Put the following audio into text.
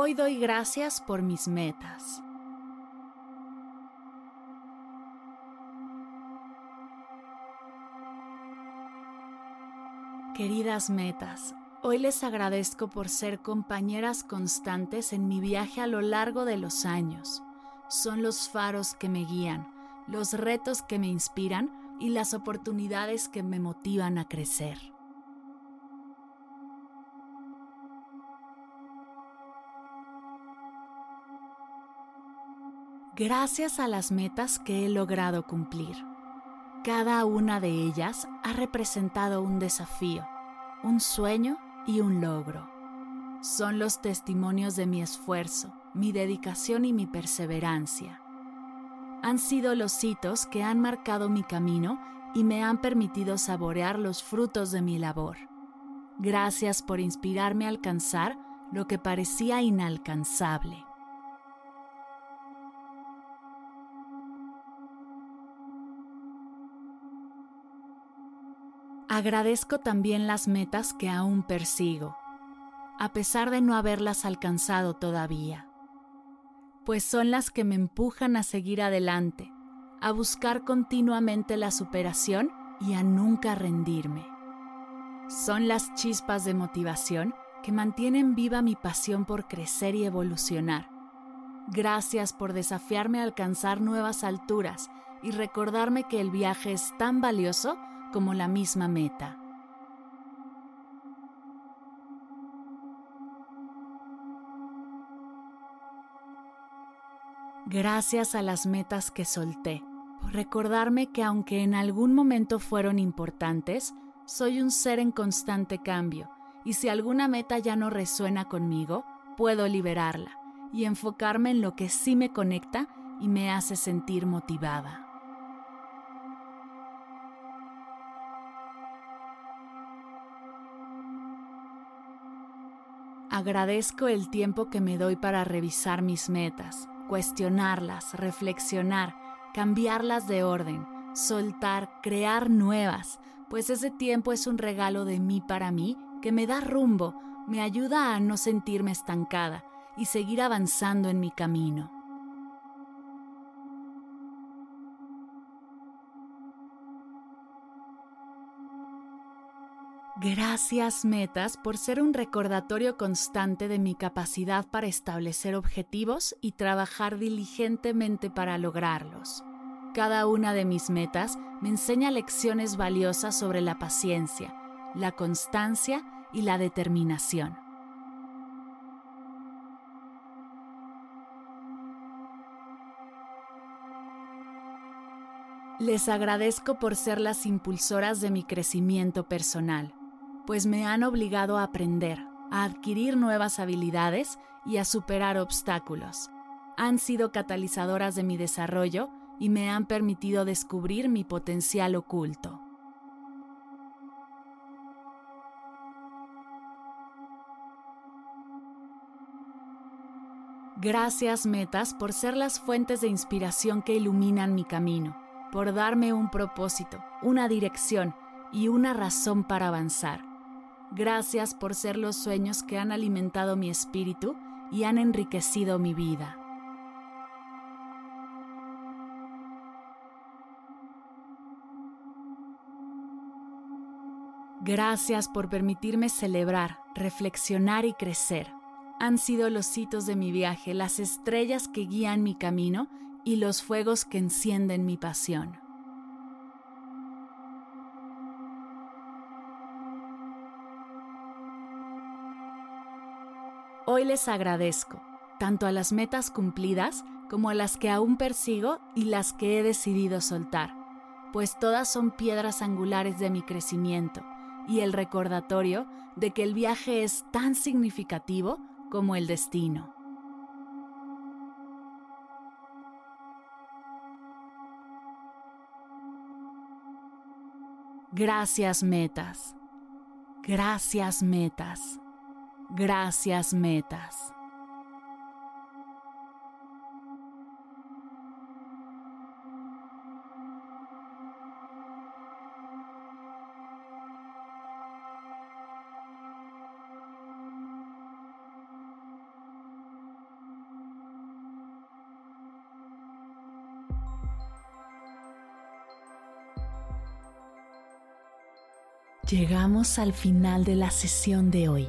Hoy doy gracias por mis metas. Queridas metas, hoy les agradezco por ser compañeras constantes en mi viaje a lo largo de los años. Son los faros que me guían, los retos que me inspiran y las oportunidades que me motivan a crecer. Gracias a las metas que he logrado cumplir. Cada una de ellas ha representado un desafío, un sueño y un logro. Son los testimonios de mi esfuerzo, mi dedicación y mi perseverancia. Han sido los hitos que han marcado mi camino y me han permitido saborear los frutos de mi labor. Gracias por inspirarme a alcanzar lo que parecía inalcanzable. Agradezco también las metas que aún persigo, a pesar de no haberlas alcanzado todavía, pues son las que me empujan a seguir adelante, a buscar continuamente la superación y a nunca rendirme. Son las chispas de motivación que mantienen viva mi pasión por crecer y evolucionar. Gracias por desafiarme a alcanzar nuevas alturas y recordarme que el viaje es tan valioso como la misma meta. Gracias a las metas que solté, por recordarme que aunque en algún momento fueron importantes, soy un ser en constante cambio y si alguna meta ya no resuena conmigo, puedo liberarla y enfocarme en lo que sí me conecta y me hace sentir motivada. Agradezco el tiempo que me doy para revisar mis metas, cuestionarlas, reflexionar, cambiarlas de orden, soltar, crear nuevas, pues ese tiempo es un regalo de mí para mí que me da rumbo, me ayuda a no sentirme estancada y seguir avanzando en mi camino. Gracias metas por ser un recordatorio constante de mi capacidad para establecer objetivos y trabajar diligentemente para lograrlos. Cada una de mis metas me enseña lecciones valiosas sobre la paciencia, la constancia y la determinación. Les agradezco por ser las impulsoras de mi crecimiento personal pues me han obligado a aprender, a adquirir nuevas habilidades y a superar obstáculos. Han sido catalizadoras de mi desarrollo y me han permitido descubrir mi potencial oculto. Gracias metas por ser las fuentes de inspiración que iluminan mi camino, por darme un propósito, una dirección y una razón para avanzar. Gracias por ser los sueños que han alimentado mi espíritu y han enriquecido mi vida. Gracias por permitirme celebrar, reflexionar y crecer. Han sido los hitos de mi viaje, las estrellas que guían mi camino y los fuegos que encienden mi pasión. Hoy les agradezco, tanto a las metas cumplidas como a las que aún persigo y las que he decidido soltar, pues todas son piedras angulares de mi crecimiento y el recordatorio de que el viaje es tan significativo como el destino. Gracias metas. Gracias metas. Gracias metas. Llegamos al final de la sesión de hoy